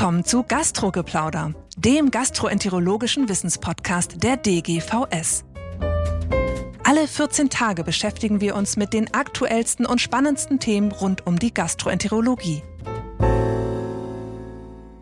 Willkommen zu Gastrogeplauder, dem gastroenterologischen Wissenspodcast der DGVS. Alle 14 Tage beschäftigen wir uns mit den aktuellsten und spannendsten Themen rund um die Gastroenterologie.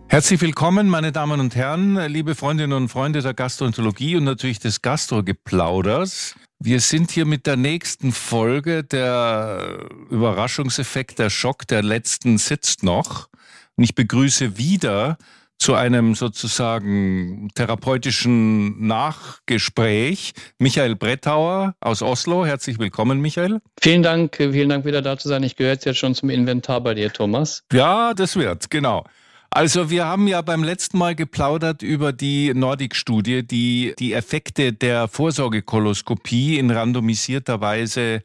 Herzlich willkommen, meine Damen und Herren, liebe Freundinnen und Freunde der Gastroenterologie und natürlich des Gastrogeplauders. Wir sind hier mit der nächsten Folge. Der Überraschungseffekt, der Schock der letzten sitzt noch. Und ich begrüße wieder zu einem sozusagen therapeutischen Nachgespräch Michael Brettauer aus Oslo. Herzlich willkommen, Michael. Vielen Dank, vielen Dank wieder da zu sein. Ich gehöre jetzt schon zum Inventar bei dir, Thomas. Ja, das wird, genau. Also wir haben ja beim letzten Mal geplaudert über die Nordic-Studie, die die Effekte der Vorsorgekoloskopie in randomisierter Weise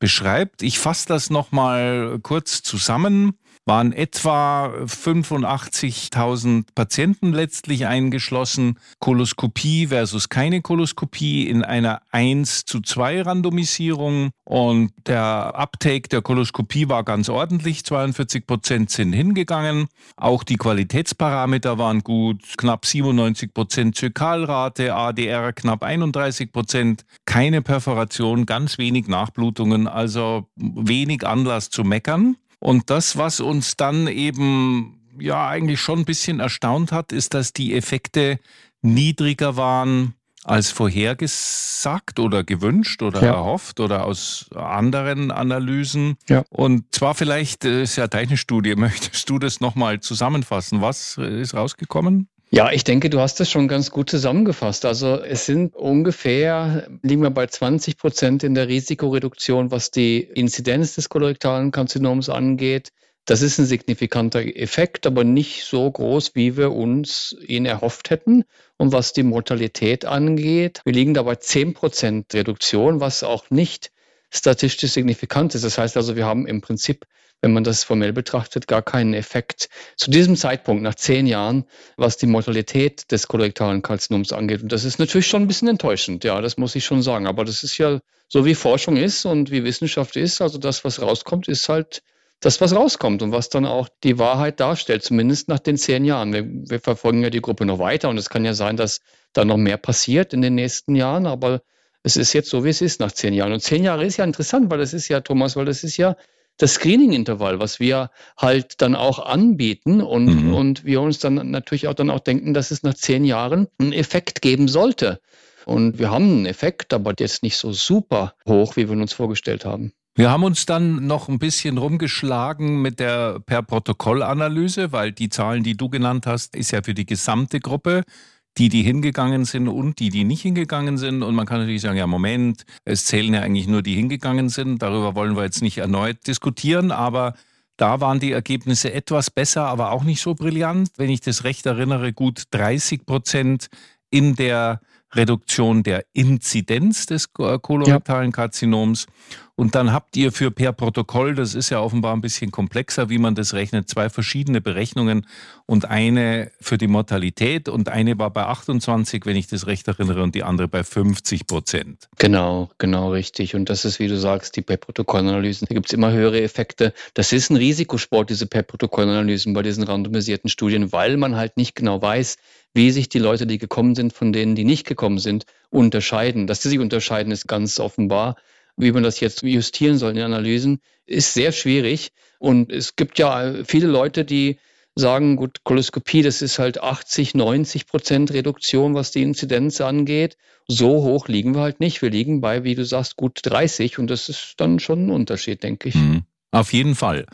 beschreibt. Ich fasse das nochmal kurz zusammen waren etwa 85.000 Patienten letztlich eingeschlossen. Koloskopie versus keine Koloskopie in einer 1 zu 2 Randomisierung. Und der Uptake der Koloskopie war ganz ordentlich. 42 Prozent sind hingegangen. Auch die Qualitätsparameter waren gut. Knapp 97 Prozent Zirkalrate, ADR knapp 31 Prozent. Keine Perforation, ganz wenig Nachblutungen, also wenig Anlass zu meckern. Und das, was uns dann eben ja eigentlich schon ein bisschen erstaunt hat, ist, dass die Effekte niedriger waren als vorhergesagt oder gewünscht oder ja. erhofft oder aus anderen Analysen. Ja. Und zwar vielleicht, äh, ist ja deine Studie, möchtest du das nochmal zusammenfassen? Was ist rausgekommen? Ja, ich denke, du hast das schon ganz gut zusammengefasst. Also es sind ungefähr, liegen wir bei 20 Prozent in der Risikoreduktion, was die Inzidenz des kolorektalen Karzinoms angeht. Das ist ein signifikanter Effekt, aber nicht so groß, wie wir uns ihn erhofft hätten. Und was die Mortalität angeht, wir liegen da bei 10 Prozent Reduktion, was auch nicht statistisch signifikant ist. Das heißt also, wir haben im Prinzip wenn man das formell betrachtet, gar keinen Effekt zu diesem Zeitpunkt, nach zehn Jahren, was die Mortalität des kolorektalen Karzinoms angeht. Und das ist natürlich schon ein bisschen enttäuschend, ja, das muss ich schon sagen. Aber das ist ja so, wie Forschung ist und wie Wissenschaft ist. Also das, was rauskommt, ist halt das, was rauskommt und was dann auch die Wahrheit darstellt, zumindest nach den zehn Jahren. Wir, wir verfolgen ja die Gruppe noch weiter und es kann ja sein, dass da noch mehr passiert in den nächsten Jahren, aber es ist jetzt so, wie es ist nach zehn Jahren. Und zehn Jahre ist ja interessant, weil das ist ja, Thomas, weil das ist ja das Screening-Intervall, was wir halt dann auch anbieten und, mhm. und wir uns dann natürlich auch dann auch denken, dass es nach zehn Jahren einen Effekt geben sollte. Und wir haben einen Effekt, aber ist nicht so super hoch, wie wir uns vorgestellt haben. Wir haben uns dann noch ein bisschen rumgeschlagen mit der per Protokollanalyse, weil die Zahlen, die du genannt hast, ist ja für die gesamte Gruppe die, die hingegangen sind und die, die nicht hingegangen sind. Und man kann natürlich sagen, ja, Moment, es zählen ja eigentlich nur die hingegangen sind. Darüber wollen wir jetzt nicht erneut diskutieren, aber da waren die Ergebnisse etwas besser, aber auch nicht so brillant. Wenn ich das recht erinnere, gut 30 Prozent in der Reduktion der Inzidenz des kolorektalen Karzinoms und dann habt ihr für per Protokoll, das ist ja offenbar ein bisschen komplexer, wie man das rechnet, zwei verschiedene Berechnungen und eine für die Mortalität und eine war bei 28, wenn ich das recht erinnere, und die andere bei 50 Prozent. Genau, genau richtig. Und das ist, wie du sagst, die per Protokollanalysen. Da gibt es immer höhere Effekte. Das ist ein Risikosport, diese per Protokollanalysen bei diesen randomisierten Studien, weil man halt nicht genau weiß, wie sich die Leute, die gekommen sind, von denen, die nicht gekommen sind, unterscheiden. Dass sie sich unterscheiden, ist ganz offenbar wie man das jetzt justieren soll in Analysen, ist sehr schwierig. Und es gibt ja viele Leute, die sagen, gut, Koloskopie, das ist halt 80, 90 Prozent Reduktion, was die Inzidenz angeht. So hoch liegen wir halt nicht. Wir liegen bei, wie du sagst, gut 30 und das ist dann schon ein Unterschied, denke ich. Mhm. Auf jeden Fall.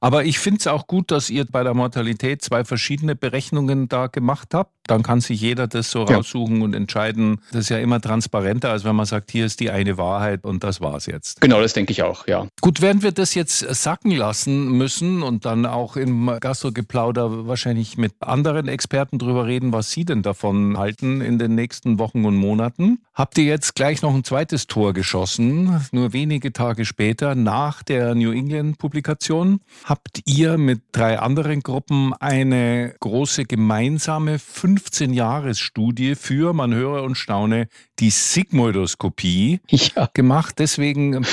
Aber ich finde es auch gut, dass ihr bei der Mortalität zwei verschiedene Berechnungen da gemacht habt. Dann kann sich jeder das so ja. raussuchen und entscheiden. Das ist ja immer transparenter, als wenn man sagt, hier ist die eine Wahrheit und das war's jetzt. Genau, das denke ich auch, ja. Gut, werden wir das jetzt sacken lassen müssen und dann auch im Gastrogeplauder wahrscheinlich mit anderen Experten drüber reden, was sie denn davon halten in den nächsten Wochen und Monaten. Habt ihr jetzt gleich noch ein zweites Tor geschossen, nur wenige Tage später nach der New England Publikation, habt ihr mit drei anderen Gruppen eine große gemeinsame 15-Jahres-Studie für, man höre und staune, die Sigmoidoskopie ja. gemacht. Deswegen ein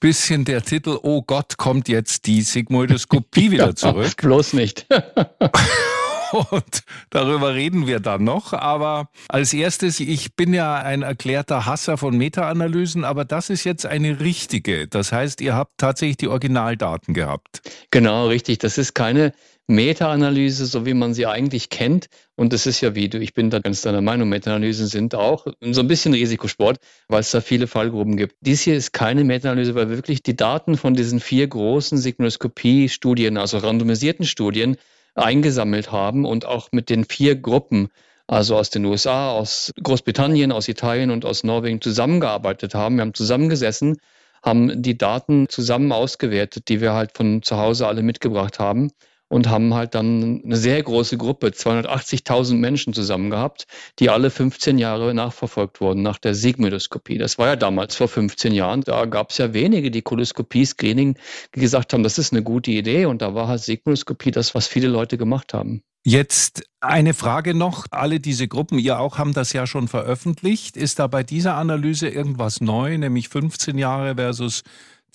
bisschen der Titel, oh Gott, kommt jetzt die Sigmoidoskopie wieder zurück. Bloß nicht. und darüber reden wir dann noch. Aber als erstes, ich bin ja ein erklärter Hasser von Meta-Analysen, aber das ist jetzt eine richtige. Das heißt, ihr habt tatsächlich die Originaldaten gehabt. Genau, richtig. Das ist keine Meta-Analyse, so wie man sie eigentlich kennt. Und das ist ja wie du, ich bin da ganz deiner Meinung, Meta-Analysen sind auch so ein bisschen Risikosport, weil es da viele Fallgruben gibt. Dies hier ist keine Meta-Analyse, weil wir wirklich die Daten von diesen vier großen Sigmodoskopie-Studien, also randomisierten Studien, eingesammelt haben und auch mit den vier Gruppen, also aus den USA, aus Großbritannien, aus Italien und aus Norwegen zusammengearbeitet haben. Wir haben zusammengesessen, haben die Daten zusammen ausgewertet, die wir halt von zu Hause alle mitgebracht haben und haben halt dann eine sehr große Gruppe, 280.000 Menschen zusammen gehabt, die alle 15 Jahre nachverfolgt wurden nach der Sigmoidoskopie. Das war ja damals vor 15 Jahren. Da gab es ja wenige, die Koloskopie-Screening gesagt haben, das ist eine gute Idee und da war halt Sigmoidoskopie das, was viele Leute gemacht haben. Jetzt eine Frage noch. Alle diese Gruppen, ihr auch, haben das ja schon veröffentlicht. Ist da bei dieser Analyse irgendwas neu, nämlich 15 Jahre versus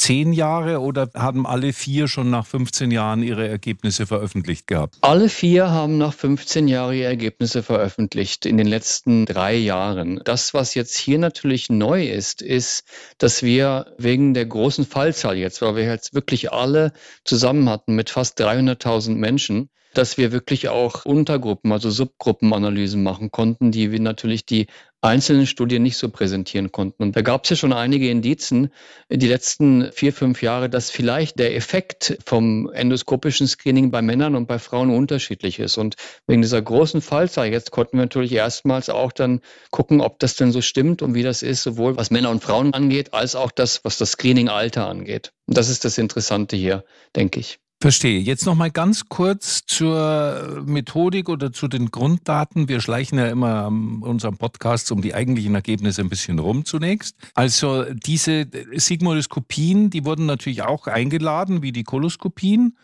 zehn Jahre oder haben alle vier schon nach 15 Jahren ihre Ergebnisse veröffentlicht gehabt? Alle vier haben nach 15 Jahren ihre Ergebnisse veröffentlicht in den letzten drei Jahren. Das, was jetzt hier natürlich neu ist, ist, dass wir wegen der großen Fallzahl jetzt, weil wir jetzt wirklich alle zusammen hatten mit fast 300.000 Menschen, dass wir wirklich auch Untergruppen, also Subgruppenanalysen machen konnten, die wir natürlich die einzelnen Studien nicht so präsentieren konnten. Und da gab es ja schon einige Indizien die letzten vier, fünf Jahre, dass vielleicht der Effekt vom endoskopischen Screening bei Männern und bei Frauen unterschiedlich ist. Und wegen dieser großen Fallzahl jetzt konnten wir natürlich erstmals auch dann gucken, ob das denn so stimmt und wie das ist, sowohl was Männer und Frauen angeht, als auch das, was das Screening-Alter angeht. Und das ist das Interessante hier, denke ich. Verstehe. Jetzt noch mal ganz kurz zur Methodik oder zu den Grunddaten. Wir schleichen ja immer unserem Podcast um die eigentlichen Ergebnisse ein bisschen rum zunächst. Also diese Sigmoidoskopien, die wurden natürlich auch eingeladen, wie die Koloskopien.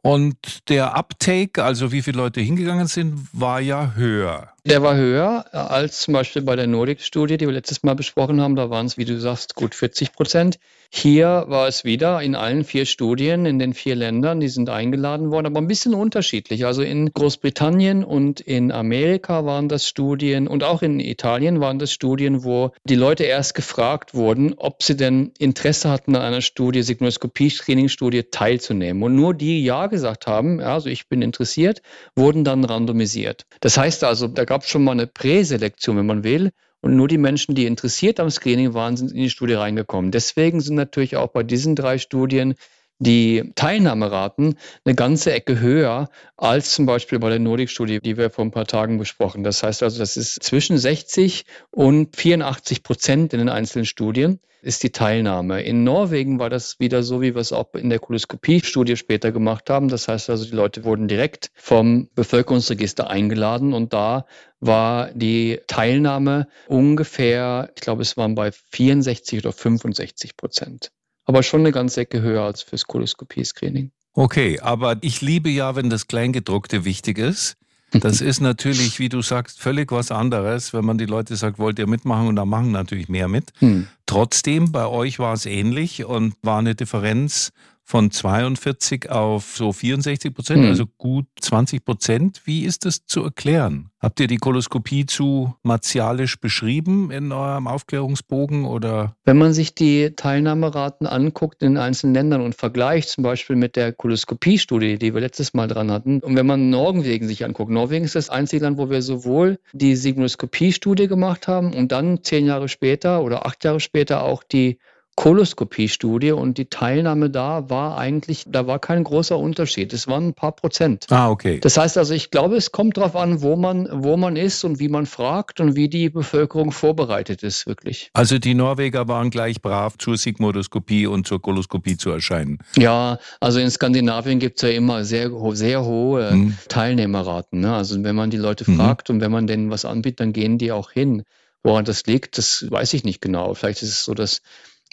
Und der Uptake, also wie viele Leute hingegangen sind, war ja höher. Der war höher als zum Beispiel bei der Nordic-Studie, die wir letztes Mal besprochen haben. Da waren es, wie du sagst, gut 40 Prozent. Hier war es wieder in allen vier Studien in den vier Ländern, die sind eingeladen worden, aber ein bisschen unterschiedlich. Also in Großbritannien und in Amerika waren das Studien und auch in Italien waren das Studien, wo die Leute erst gefragt wurden, ob sie denn Interesse hatten, an einer Studie, Sigmodoskopie-Screening-Studie teilzunehmen. Und nur die Ja gesagt haben, also ich bin interessiert, wurden dann randomisiert. Das heißt also, da gab es schon mal eine Präselektion, wenn man will. Und nur die Menschen, die interessiert am Screening waren, sind in die Studie reingekommen. Deswegen sind natürlich auch bei diesen drei Studien die Teilnahmeraten eine ganze Ecke höher als zum Beispiel bei der Nordic-Studie, die wir vor ein paar Tagen besprochen. Das heißt also, das ist zwischen 60 und 84 Prozent in den einzelnen Studien ist die Teilnahme. In Norwegen war das wieder so, wie wir es auch in der Koloskopie-Studie später gemacht haben. Das heißt also, die Leute wurden direkt vom Bevölkerungsregister eingeladen und da war die Teilnahme ungefähr, ich glaube, es waren bei 64 oder 65 Prozent aber schon eine ganze Ecke höher als fürs Koloskopie-Screening. Okay, aber ich liebe ja, wenn das Kleingedruckte wichtig ist. Das ist natürlich, wie du sagst, völlig was anderes, wenn man die Leute sagt, wollt ihr mitmachen und da machen natürlich mehr mit. Hm. Trotzdem, bei euch war es ähnlich und war eine Differenz von 42 auf so 64 Prozent, mhm. also gut 20 Prozent. Wie ist das zu erklären? Habt ihr die Koloskopie zu martialisch beschrieben in eurem Aufklärungsbogen oder? Wenn man sich die Teilnahmeraten anguckt in den einzelnen Ländern und vergleicht, zum Beispiel mit der Koloskopie-Studie, die wir letztes Mal dran hatten, und wenn man Norwegen sich anguckt, Norwegen ist das einzige Land, wo wir sowohl die Sigmodoskopie-Studie gemacht haben und dann zehn Jahre später oder acht Jahre später auch die Koloskopie-Studie und die Teilnahme da war eigentlich, da war kein großer Unterschied. Es waren ein paar Prozent. Ah, okay. Das heißt also, ich glaube, es kommt darauf an, wo man, wo man ist und wie man fragt und wie die Bevölkerung vorbereitet ist, wirklich. Also die Norweger waren gleich brav zur Sigmodoskopie und zur Koloskopie zu erscheinen. Ja, also in Skandinavien gibt es ja immer sehr, sehr hohe hm. Teilnehmerraten. Ne? Also wenn man die Leute mhm. fragt und wenn man denen was anbietet, dann gehen die auch hin. Woran das liegt, das weiß ich nicht genau. Vielleicht ist es so, dass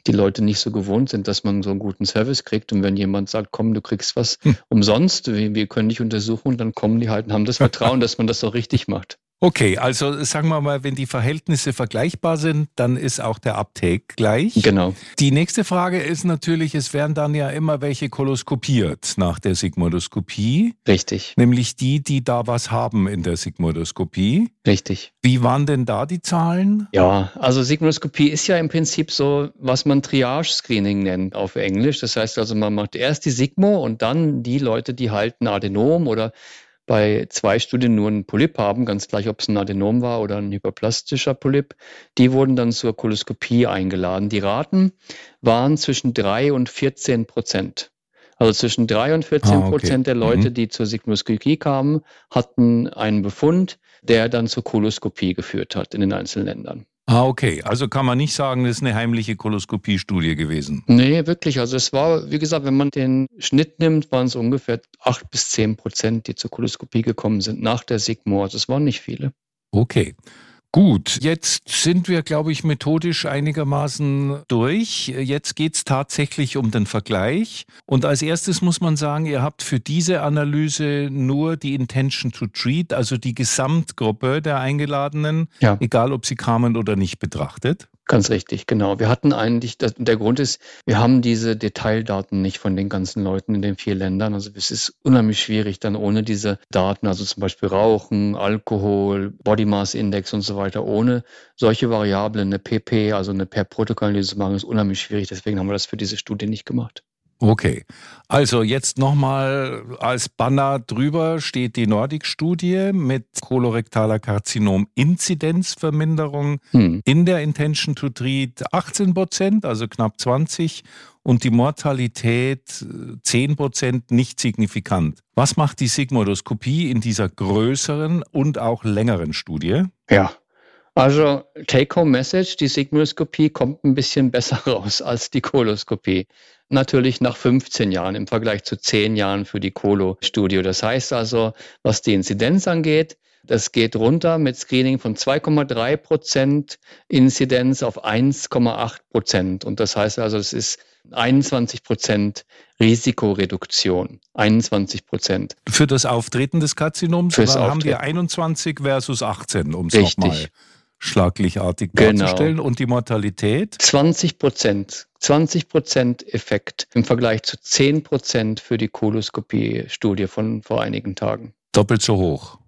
die Leute nicht so gewohnt sind, dass man so einen guten Service kriegt. Und wenn jemand sagt, komm, du kriegst was hm. umsonst, wir, wir, können dich untersuchen, dann kommen die halt und haben das Vertrauen, dass man das so richtig macht. Okay, also sagen wir mal, wenn die Verhältnisse vergleichbar sind, dann ist auch der Uptake gleich. Genau. Die nächste Frage ist natürlich, es werden dann ja immer welche koloskopiert nach der Sigmoidoskopie. Richtig. Nämlich die, die da was haben in der Sigmoidoskopie. Richtig. Wie waren denn da die Zahlen? Ja, also Sigmoidoskopie ist ja im Prinzip so, was man Triage-Screening nennt auf Englisch. Das heißt also, man macht erst die Sigmo und dann die Leute, die halten Adenom oder bei zwei Studien nur einen Polyp haben, ganz gleich, ob es ein Adenom war oder ein hyperplastischer Polyp, die wurden dann zur Koloskopie eingeladen. Die Raten waren zwischen drei und 14 Prozent. Also zwischen drei und 14 ah, okay. Prozent der Leute, mhm. die zur Sigmoskopie kamen, hatten einen Befund, der dann zur Koloskopie geführt hat in den einzelnen Ländern. Ah, okay. Also kann man nicht sagen, das ist eine heimliche Koloskopiestudie gewesen. Nee, wirklich. Also es war, wie gesagt, wenn man den Schnitt nimmt, waren es ungefähr acht bis zehn Prozent, die zur Koloskopie gekommen sind nach der Sigmo. Also es waren nicht viele. Okay. Gut, jetzt sind wir, glaube ich, methodisch einigermaßen durch. Jetzt geht es tatsächlich um den Vergleich. Und als erstes muss man sagen, ihr habt für diese Analyse nur die Intention to Treat, also die Gesamtgruppe der Eingeladenen, ja. egal ob sie kamen oder nicht, betrachtet. Ganz richtig, genau. Wir hatten eigentlich, der Grund ist, wir haben diese Detaildaten nicht von den ganzen Leuten in den vier Ländern. Also es ist unheimlich schwierig, dann ohne diese Daten, also zum Beispiel Rauchen, Alkohol, Body Mass Index und so weiter, ohne solche Variablen, eine PP, also eine per Protokollanalyse zu machen, ist unheimlich schwierig. Deswegen haben wir das für diese Studie nicht gemacht. Okay, also jetzt nochmal als Banner drüber steht die Nordic-Studie mit kolorektaler Karzinom-Inzidenzverminderung hm. in der Intention to Treat 18 Prozent, also knapp 20% und die Mortalität 10 Prozent nicht signifikant. Was macht die Sigmoidoskopie in dieser größeren und auch längeren Studie? Ja, also Take-Home-Message, die Sigmoidoskopie kommt ein bisschen besser raus als die Koloskopie natürlich nach 15 Jahren im Vergleich zu 10 Jahren für die Colo-Studie. Das heißt also, was die Inzidenz angeht, das geht runter mit Screening von 2,3 Prozent Inzidenz auf 1,8 Prozent. Und das heißt also, es ist 21 Prozent Risikoreduktion. 21 Prozent. Für das Auftreten des Karzinoms Fürs haben wir 21 versus 18, um es nochmal schlaglichartig genau. darzustellen. Und die Mortalität? 20 Prozent. 20 Prozent Effekt im Vergleich zu 10 Prozent für die Koloskopie-Studie von vor einigen Tagen. Doppelt so hoch.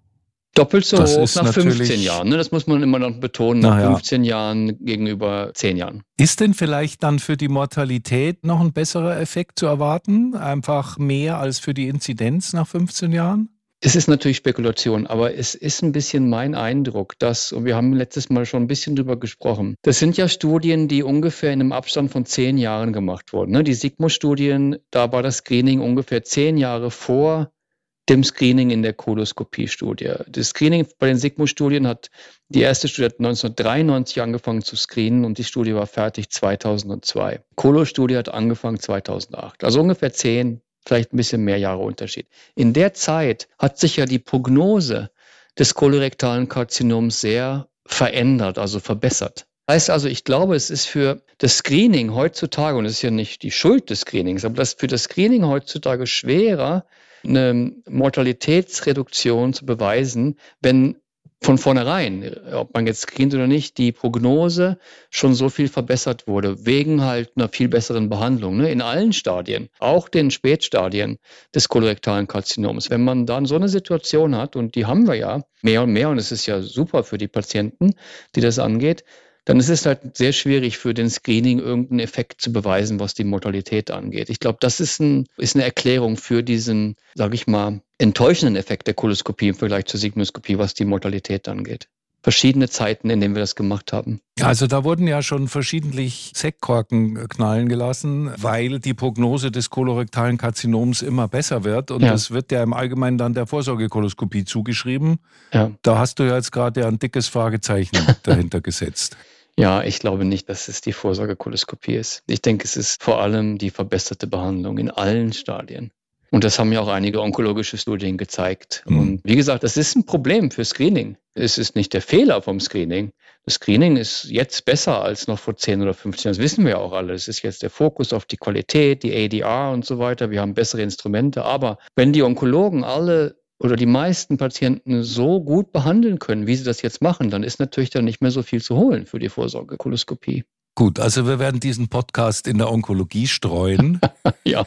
Doppelt so das hoch nach 15 Jahren. Ne? Das muss man immer noch betonen, nach ja. 15 Jahren gegenüber 10 Jahren. Ist denn vielleicht dann für die Mortalität noch ein besserer Effekt zu erwarten? Einfach mehr als für die Inzidenz nach 15 Jahren? Es ist natürlich Spekulation, aber es ist ein bisschen mein Eindruck, dass, und wir haben letztes Mal schon ein bisschen drüber gesprochen, das sind ja Studien, die ungefähr in einem Abstand von zehn Jahren gemacht wurden. Ne? Die Sigmo-Studien, da war das Screening ungefähr zehn Jahre vor dem Screening in der Koloskopie-Studie. Das Screening bei den Sigmo-Studien hat, die erste Studie hat 1993 angefangen zu screenen und die Studie war fertig 2002. Kolo-Studie hat angefangen 2008. Also ungefähr zehn, vielleicht ein bisschen mehr Jahre Unterschied. In der Zeit hat sich ja die Prognose des kolorektalen Karzinoms sehr verändert, also verbessert. Heißt also, ich glaube, es ist für das Screening heutzutage, und es ist ja nicht die Schuld des Screenings, aber das für das Screening heutzutage schwerer, eine Mortalitätsreduktion zu beweisen, wenn von vornherein, ob man jetzt screent oder nicht, die Prognose schon so viel verbessert wurde, wegen halt einer viel besseren Behandlung, ne? in allen Stadien, auch den Spätstadien des kolorektalen Karzinoms. Wenn man dann so eine Situation hat, und die haben wir ja mehr und mehr, und es ist ja super für die Patienten, die das angeht, dann ist es halt sehr schwierig für den Screening irgendeinen Effekt zu beweisen, was die Mortalität angeht. Ich glaube, das ist, ein, ist eine Erklärung für diesen, sage ich mal, enttäuschenden Effekt der Koloskopie im Vergleich zur Sigmoskopie, was die Mortalität angeht verschiedene Zeiten, in denen wir das gemacht haben. Also da wurden ja schon verschiedentlich Sektkorken knallen gelassen, weil die Prognose des kolorektalen Karzinoms immer besser wird. Und ja. das wird ja im Allgemeinen dann der Vorsorgekoloskopie zugeschrieben. Ja. Da hast du ja jetzt gerade ein dickes Fragezeichen dahinter gesetzt. Ja, ich glaube nicht, dass es die Vorsorgekoloskopie ist. Ich denke, es ist vor allem die verbesserte Behandlung in allen Stadien. Und das haben ja auch einige onkologische Studien gezeigt. Mhm. Und wie gesagt, das ist ein Problem für Screening. Es ist nicht der Fehler vom Screening. Das Screening ist jetzt besser als noch vor 10 oder 15 Jahren. Das wissen wir ja auch alle. Es ist jetzt der Fokus auf die Qualität, die ADR und so weiter. Wir haben bessere Instrumente. Aber wenn die Onkologen alle oder die meisten Patienten so gut behandeln können, wie sie das jetzt machen, dann ist natürlich dann nicht mehr so viel zu holen für die Vorsorgekoloskopie. Gut, also wir werden diesen Podcast in der Onkologie streuen. ja.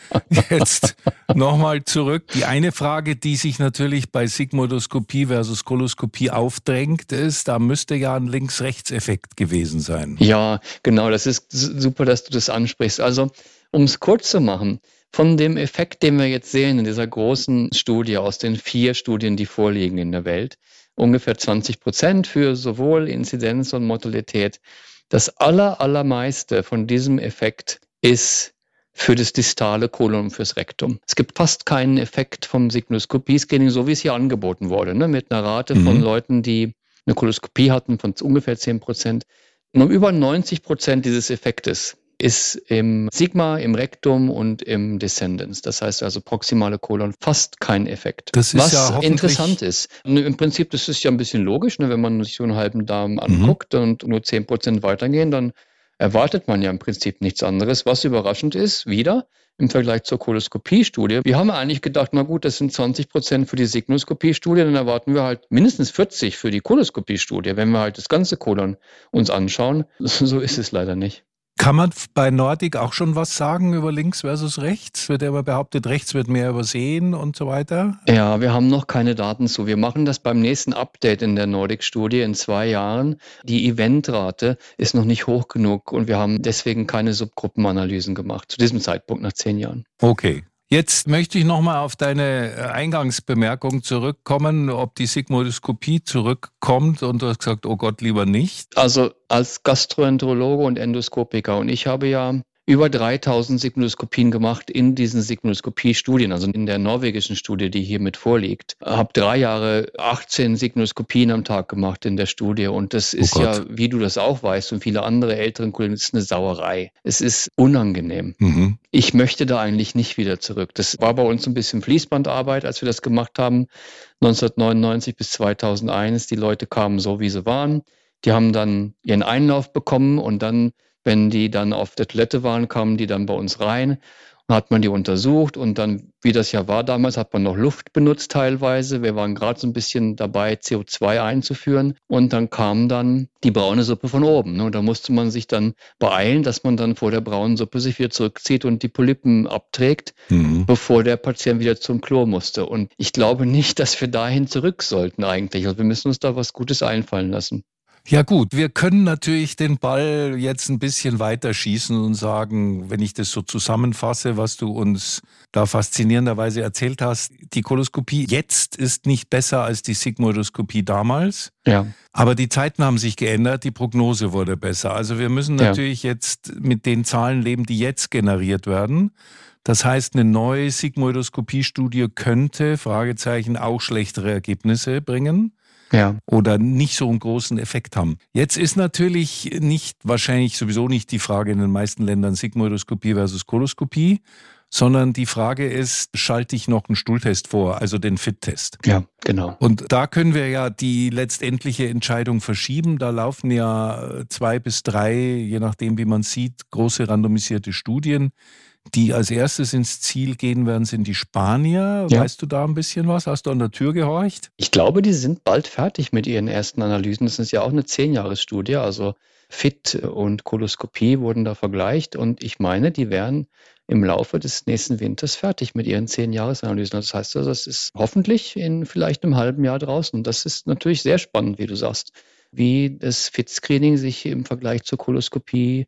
Jetzt nochmal zurück. Die eine Frage, die sich natürlich bei Sigmoidoskopie versus Koloskopie aufdrängt, ist, da müsste ja ein Links-Rechts-Effekt gewesen sein. Ja, genau. Das ist super, dass du das ansprichst. Also, um es kurz zu machen, von dem Effekt, den wir jetzt sehen in dieser großen Studie aus den vier Studien, die vorliegen in der Welt, ungefähr 20 Prozent für sowohl Inzidenz und Mortalität, das aller, allermeiste von diesem Effekt ist für das distale Kolon fürs Rektum. Es gibt fast keinen Effekt vom Sigmoidoskopie-Screening, so wie es hier angeboten wurde, ne, mit einer Rate mhm. von Leuten, die eine Koloskopie hatten von ungefähr 10 Prozent. Nur über 90 Prozent dieses Effektes ist im Sigma, im Rektum und im Descendens. Das heißt also proximale Kolon fast kein Effekt. Das ist Was ja interessant ist. Im Prinzip, das ist ja ein bisschen logisch, ne, wenn man sich so einen halben Darm mhm. anguckt mhm. und nur 10 Prozent weitergehen, dann erwartet man ja im Prinzip nichts anderes. Was überraschend ist, wieder im Vergleich zur Koloskopie-Studie. Wir haben eigentlich gedacht, na gut, das sind 20 Prozent für die Signoskopie-Studie, dann erwarten wir halt mindestens 40 für die Koloskopie-Studie, wenn wir halt das ganze Kolon uns anschauen. So ist es leider nicht. Kann man bei Nordic auch schon was sagen über links versus rechts? Wird ja immer behauptet, rechts wird mehr übersehen und so weiter? Ja, wir haben noch keine Daten zu. Wir machen das beim nächsten Update in der Nordic-Studie in zwei Jahren. Die Eventrate ist noch nicht hoch genug und wir haben deswegen keine Subgruppenanalysen gemacht, zu diesem Zeitpunkt nach zehn Jahren. Okay, Jetzt möchte ich nochmal auf deine äh, Eingangsbemerkung zurückkommen, ob die Sigmoidoskopie zurückkommt und du hast gesagt, oh Gott, lieber nicht. Also als Gastroenterologe und Endoskopiker und ich habe ja über 3000 Sigmoidoskopien gemacht in diesen Sigmoidoskopie-Studien, also in der norwegischen Studie, die hier mit vorliegt. Habe drei Jahre 18 Sigmoidoskopien am Tag gemacht in der Studie und das oh ist oh ja, wie du das auch weißt und viele andere älteren Kollegen, ist eine Sauerei. Es ist unangenehm. Mhm. Ich möchte da eigentlich nicht wieder zurück. Das war bei uns ein bisschen Fließbandarbeit, als wir das gemacht haben, 1999 bis 2001. Die Leute kamen so, wie sie waren. Die haben dann ihren Einlauf bekommen und dann wenn die dann auf der Toilette waren, kamen die dann bei uns rein und hat man die untersucht und dann, wie das ja war damals, hat man noch Luft benutzt teilweise. Wir waren gerade so ein bisschen dabei, CO2 einzuführen und dann kam dann die braune Suppe von oben. Ne? Und da musste man sich dann beeilen, dass man dann vor der braunen Suppe sich wieder zurückzieht und die Polypen abträgt, mhm. bevor der Patient wieder zum Klo musste. Und ich glaube nicht, dass wir dahin zurück sollten eigentlich. Also wir müssen uns da was Gutes einfallen lassen. Ja gut, wir können natürlich den Ball jetzt ein bisschen weiter schießen und sagen, wenn ich das so zusammenfasse, was du uns da faszinierenderweise erzählt hast, die Koloskopie jetzt ist nicht besser als die Sigmoidoskopie damals. Ja. Aber die Zeiten haben sich geändert, die Prognose wurde besser. Also wir müssen natürlich ja. jetzt mit den Zahlen leben, die jetzt generiert werden. Das heißt, eine neue Sigmoidoskopie-Studie könnte, Fragezeichen, auch schlechtere Ergebnisse bringen ja. oder nicht so einen großen Effekt haben. Jetzt ist natürlich nicht, wahrscheinlich sowieso nicht die Frage in den meisten Ländern Sigmoidoskopie versus Koloskopie, sondern die Frage ist, schalte ich noch einen Stuhltest vor, also den FIT-Test? Ja, genau. Und da können wir ja die letztendliche Entscheidung verschieben. Da laufen ja zwei bis drei, je nachdem, wie man sieht, große randomisierte Studien die als erstes ins Ziel gehen werden, sind die Spanier. Ja. Weißt du da ein bisschen was? Hast du an der Tür gehorcht? Ich glaube, die sind bald fertig mit ihren ersten Analysen. Das ist ja auch eine Zehnjahresstudie. Also FIT und Koloskopie wurden da vergleicht. Und ich meine, die werden im Laufe des nächsten Winters fertig mit ihren Zehn-Jahres-Analysen. Das heißt also, das ist hoffentlich in vielleicht einem halben Jahr draußen. Das ist natürlich sehr spannend, wie du sagst, wie das FIT-Screening sich im Vergleich zur Koloskopie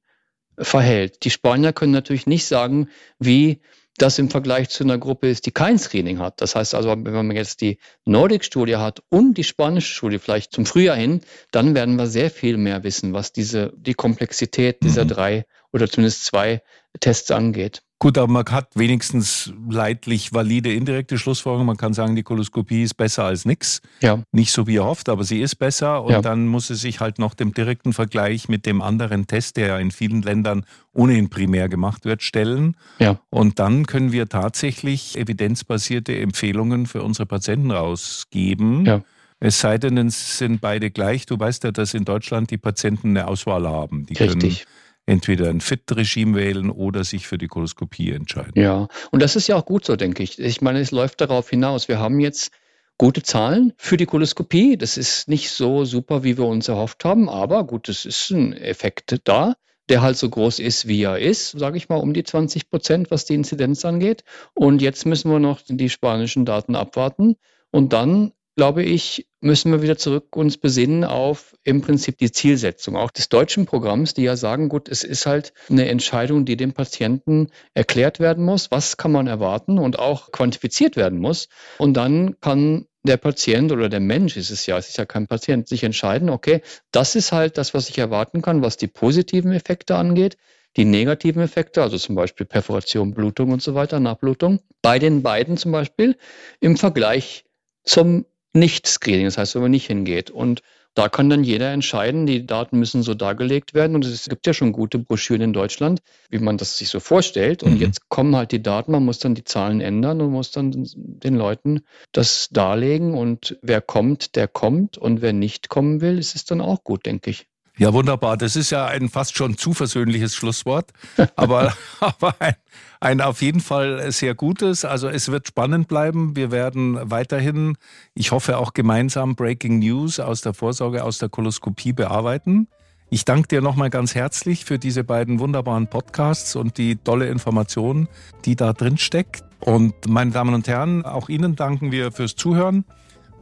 verhält. Die Spanier können natürlich nicht sagen, wie das im Vergleich zu einer Gruppe ist, die kein Screening hat. Das heißt also, wenn man jetzt die Nordic-Studie hat und die spanische Studie vielleicht zum Frühjahr hin, dann werden wir sehr viel mehr wissen, was diese, die Komplexität dieser mhm. drei oder zumindest zwei Tests angeht. Gut, aber man hat wenigstens leidlich valide indirekte Schlussfolgerungen. Man kann sagen, die Koloskopie ist besser als nichts. Ja. Nicht so wie er hofft, aber sie ist besser. Und ja. dann muss es sich halt noch dem direkten Vergleich mit dem anderen Test, der ja in vielen Ländern ohnehin primär gemacht wird, stellen. Ja. Und dann können wir tatsächlich evidenzbasierte Empfehlungen für unsere Patienten rausgeben. Ja. Es sei denn, es sind beide gleich. Du weißt ja, dass in Deutschland die Patienten eine Auswahl haben. Die Richtig. können entweder ein FIT-Regime wählen oder sich für die Koloskopie entscheiden. Ja, und das ist ja auch gut so, denke ich. Ich meine, es läuft darauf hinaus. Wir haben jetzt gute Zahlen für die Koloskopie. Das ist nicht so super, wie wir uns erhofft haben, aber gut, es ist ein Effekt da, der halt so groß ist, wie er ist, sage ich mal, um die 20 Prozent, was die Inzidenz angeht. Und jetzt müssen wir noch die spanischen Daten abwarten. Und dann glaube ich, müssen wir wieder zurück uns besinnen auf im Prinzip die Zielsetzung auch des deutschen Programms, die ja sagen, gut, es ist halt eine Entscheidung, die dem Patienten erklärt werden muss, was kann man erwarten und auch quantifiziert werden muss. Und dann kann der Patient oder der Mensch ist es ja, es ist ja kein Patient, sich entscheiden, okay, das ist halt das, was ich erwarten kann, was die positiven Effekte angeht. Die negativen Effekte, also zum Beispiel Perforation, Blutung und so weiter, Nachblutung, bei den beiden zum Beispiel im Vergleich zum nicht-Screening, das heißt, wenn man nicht hingeht. Und da kann dann jeder entscheiden, die Daten müssen so dargelegt werden. Und es gibt ja schon gute Broschüren in Deutschland, wie man das sich so vorstellt. Und mhm. jetzt kommen halt die Daten, man muss dann die Zahlen ändern und muss dann den Leuten das darlegen. Und wer kommt, der kommt. Und wer nicht kommen will, ist es dann auch gut, denke ich. Ja, wunderbar. Das ist ja ein fast schon zu versöhnliches Schlusswort, aber, aber ein, ein auf jeden Fall sehr gutes. Also es wird spannend bleiben. Wir werden weiterhin, ich hoffe auch gemeinsam Breaking News aus der Vorsorge, aus der Koloskopie bearbeiten. Ich danke dir nochmal ganz herzlich für diese beiden wunderbaren Podcasts und die tolle Information, die da drin steckt. Und meine Damen und Herren, auch Ihnen danken wir fürs Zuhören.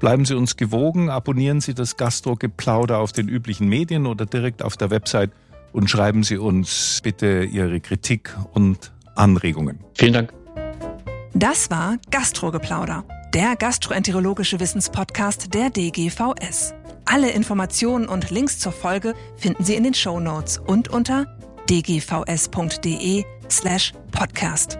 Bleiben Sie uns gewogen, abonnieren Sie das Gastro-Geplauder auf den üblichen Medien oder direkt auf der Website und schreiben Sie uns bitte Ihre Kritik und Anregungen. Vielen Dank. Das war Gastro-Geplauder, der gastroenterologische Wissenspodcast der DGVS. Alle Informationen und Links zur Folge finden Sie in den Show Notes und unter dgvs.de slash podcast.